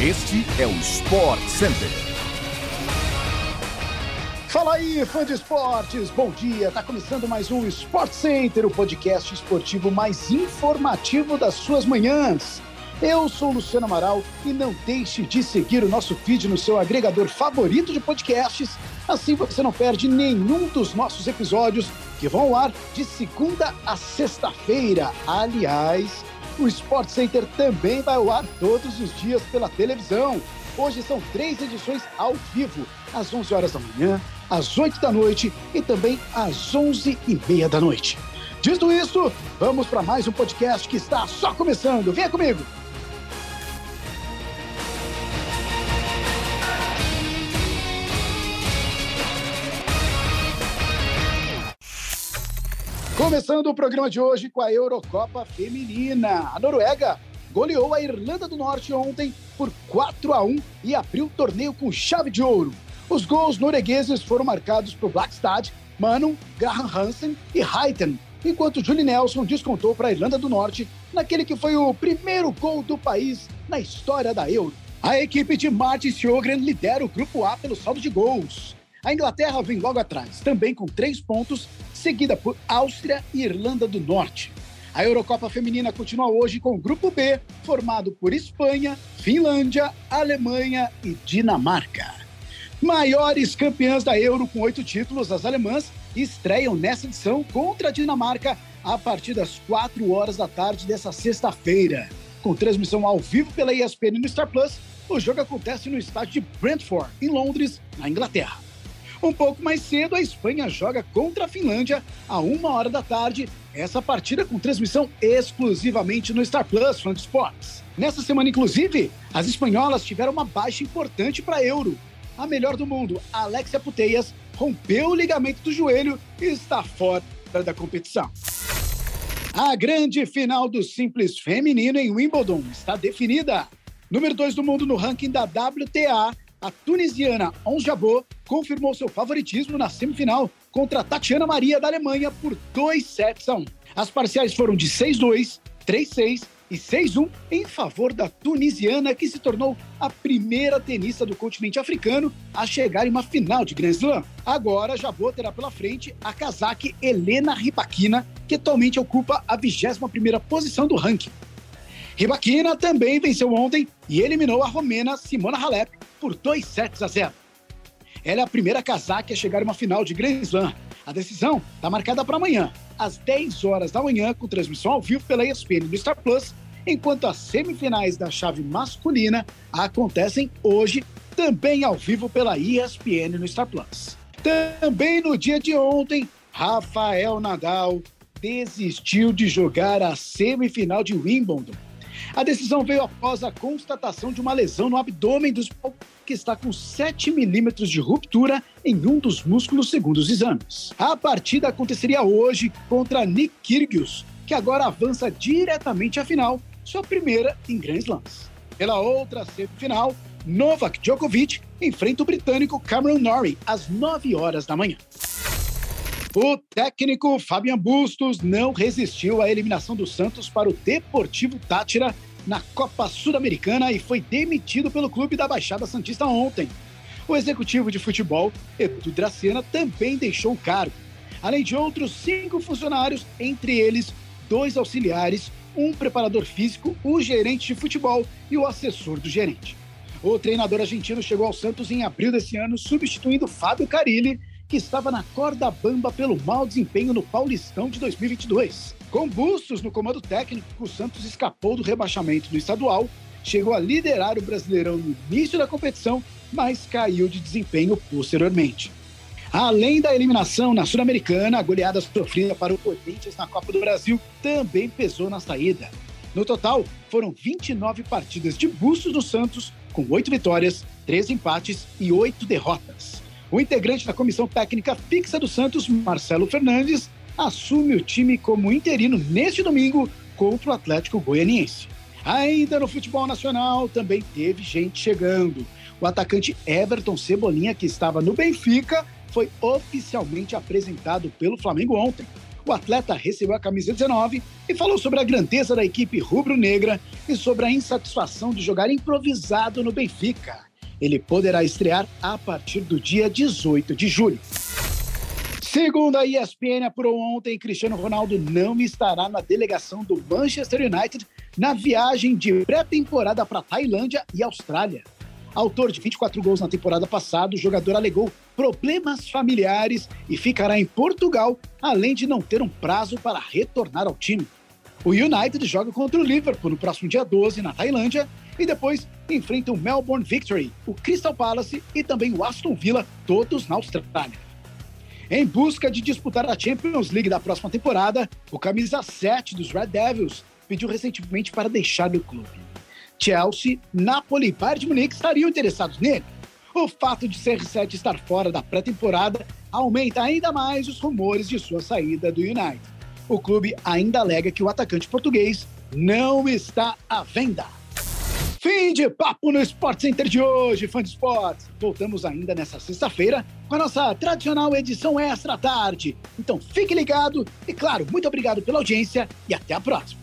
Este é o Sport Center. Fala aí, fã de esportes, bom dia. Tá começando mais um Sport Center, o podcast esportivo mais informativo das suas manhãs. Eu sou Luciano Amaral e não deixe de seguir o nosso feed no seu agregador favorito de podcasts. Assim você não perde nenhum dos nossos episódios que vão ao ar de segunda a sexta-feira. Aliás, o Sport Center também vai ao ar todos os dias pela televisão. Hoje são três edições ao vivo, às 11 horas da manhã, às 8 da noite e também às 11 e meia da noite. Dito isso, vamos para mais um podcast que está só começando. Venha comigo! Começando o programa de hoje com a Eurocopa Feminina. A Noruega goleou a Irlanda do Norte ontem por 4 a 1 e abriu o torneio com chave de ouro. Os gols noruegueses foram marcados por Blackstad, Manon, Graham Hansen e Heiten, enquanto Julie Nelson descontou para a Irlanda do Norte naquele que foi o primeiro gol do país na história da Euro. A equipe de Martin Sjogren lidera o grupo A pelo saldo de gols. A Inglaterra vem logo atrás, também com três pontos, seguida por Áustria e Irlanda do Norte. A Eurocopa Feminina continua hoje com o Grupo B, formado por Espanha, Finlândia, Alemanha e Dinamarca. Maiores campeãs da Euro com oito títulos, as alemãs estreiam nessa edição contra a Dinamarca a partir das quatro horas da tarde dessa sexta-feira. Com transmissão ao vivo pela ESPN no Star Plus, o jogo acontece no estádio de Brentford, em Londres, na Inglaterra. Um pouco mais cedo, a Espanha joga contra a Finlândia a uma hora da tarde. Essa partida com transmissão exclusivamente no Star Plus Fan Sports. Nessa semana, inclusive, as espanholas tiveram uma baixa importante para Euro. A melhor do mundo, Alexia Puteias, rompeu o ligamento do joelho e está fora da competição. A grande final do simples feminino em Wimbledon está definida. Número 2 do mundo no ranking da WTA, a tunisiana Ons Jabot confirmou seu favoritismo na semifinal contra Tatiana Maria da Alemanha por 2 sets a 1. As parciais foram de 6-2, 3-6 e 6-1 em favor da tunisiana, que se tornou a primeira tenista do continente africano a chegar em uma final de Grand Slam. Agora, Jabot terá pela frente a casaque Helena Rybakina, que atualmente ocupa a 21ª posição do ranking. Rybakina também venceu ontem e eliminou a romena Simona Halep por 2 sets a 0. Ela é a primeira casaca a chegar a uma final de Grand Slam. A decisão está marcada para amanhã, às 10 horas da manhã, com transmissão ao vivo pela ESPN no Star Plus, enquanto as semifinais da chave masculina acontecem hoje, também ao vivo pela ESPN no Star Plus. Também no dia de ontem, Rafael Nadal desistiu de jogar a semifinal de Wimbledon a decisão veio após a constatação de uma lesão no abdômen dos que está com 7 milímetros de ruptura em um dos músculos segundo os exames. A partida aconteceria hoje contra Nick Kyrgios, que agora avança diretamente à final, sua primeira em Grand Slams. Pela outra semifinal, Novak Djokovic enfrenta o britânico Cameron Norrie às 9 horas da manhã. O técnico Fabian Bustos não resistiu à eliminação do Santos para o Deportivo Tátira na Copa Sul-Americana e foi demitido pelo clube da Baixada Santista ontem. O executivo de futebol, Edu Dracena, também deixou o cargo, além de outros cinco funcionários, entre eles dois auxiliares, um preparador físico, o gerente de futebol e o assessor do gerente. O treinador argentino chegou ao Santos em abril desse ano, substituindo Fábio Carilli, que estava na corda bamba pelo mau desempenho no Paulistão de 2022. Com Bustos no comando técnico, o Santos escapou do rebaixamento no estadual, chegou a liderar o Brasileirão no início da competição, mas caiu de desempenho posteriormente. Além da eliminação na Sul-Americana, a goleada sofrida para o Corinthians na Copa do Brasil também pesou na saída. No total, foram 29 partidas de Bustos no Santos, com 8 vitórias, 3 empates e 8 derrotas. O integrante da comissão técnica fixa do Santos, Marcelo Fernandes, assume o time como interino neste domingo contra o Atlético Goianiense. Ainda no futebol nacional, também teve gente chegando. O atacante Everton Cebolinha, que estava no Benfica, foi oficialmente apresentado pelo Flamengo ontem. o atleta recebeu a camisa 19 e falou sobre a grandeza da equipe rubro-negra e sobre a insatisfação de jogar improvisado no Benfica. Ele poderá estrear a partir do dia 18 de julho. Segundo a ESPN apurou ontem, Cristiano Ronaldo não estará na delegação do Manchester United na viagem de pré-temporada para Tailândia e Austrália. Autor de 24 gols na temporada passada, o jogador alegou problemas familiares e ficará em Portugal, além de não ter um prazo para retornar ao time. O United joga contra o Liverpool no próximo dia 12 na Tailândia e depois enfrenta o Melbourne Victory, o Crystal Palace e também o Aston Villa, todos na Austrália. Em busca de disputar a Champions League da próxima temporada, o camisa 7 dos Red Devils pediu recentemente para deixar o clube. Chelsea, Napoli e Bayern de Munique estariam interessados nele. O fato de CR7 estar fora da pré-temporada aumenta ainda mais os rumores de sua saída do United. O clube ainda alega que o atacante português não está à venda. Fim de papo no Sport Center de hoje, fã de esportes. Voltamos ainda nessa sexta-feira com a nossa tradicional edição extra tarde. Então fique ligado e, claro, muito obrigado pela audiência e até a próxima.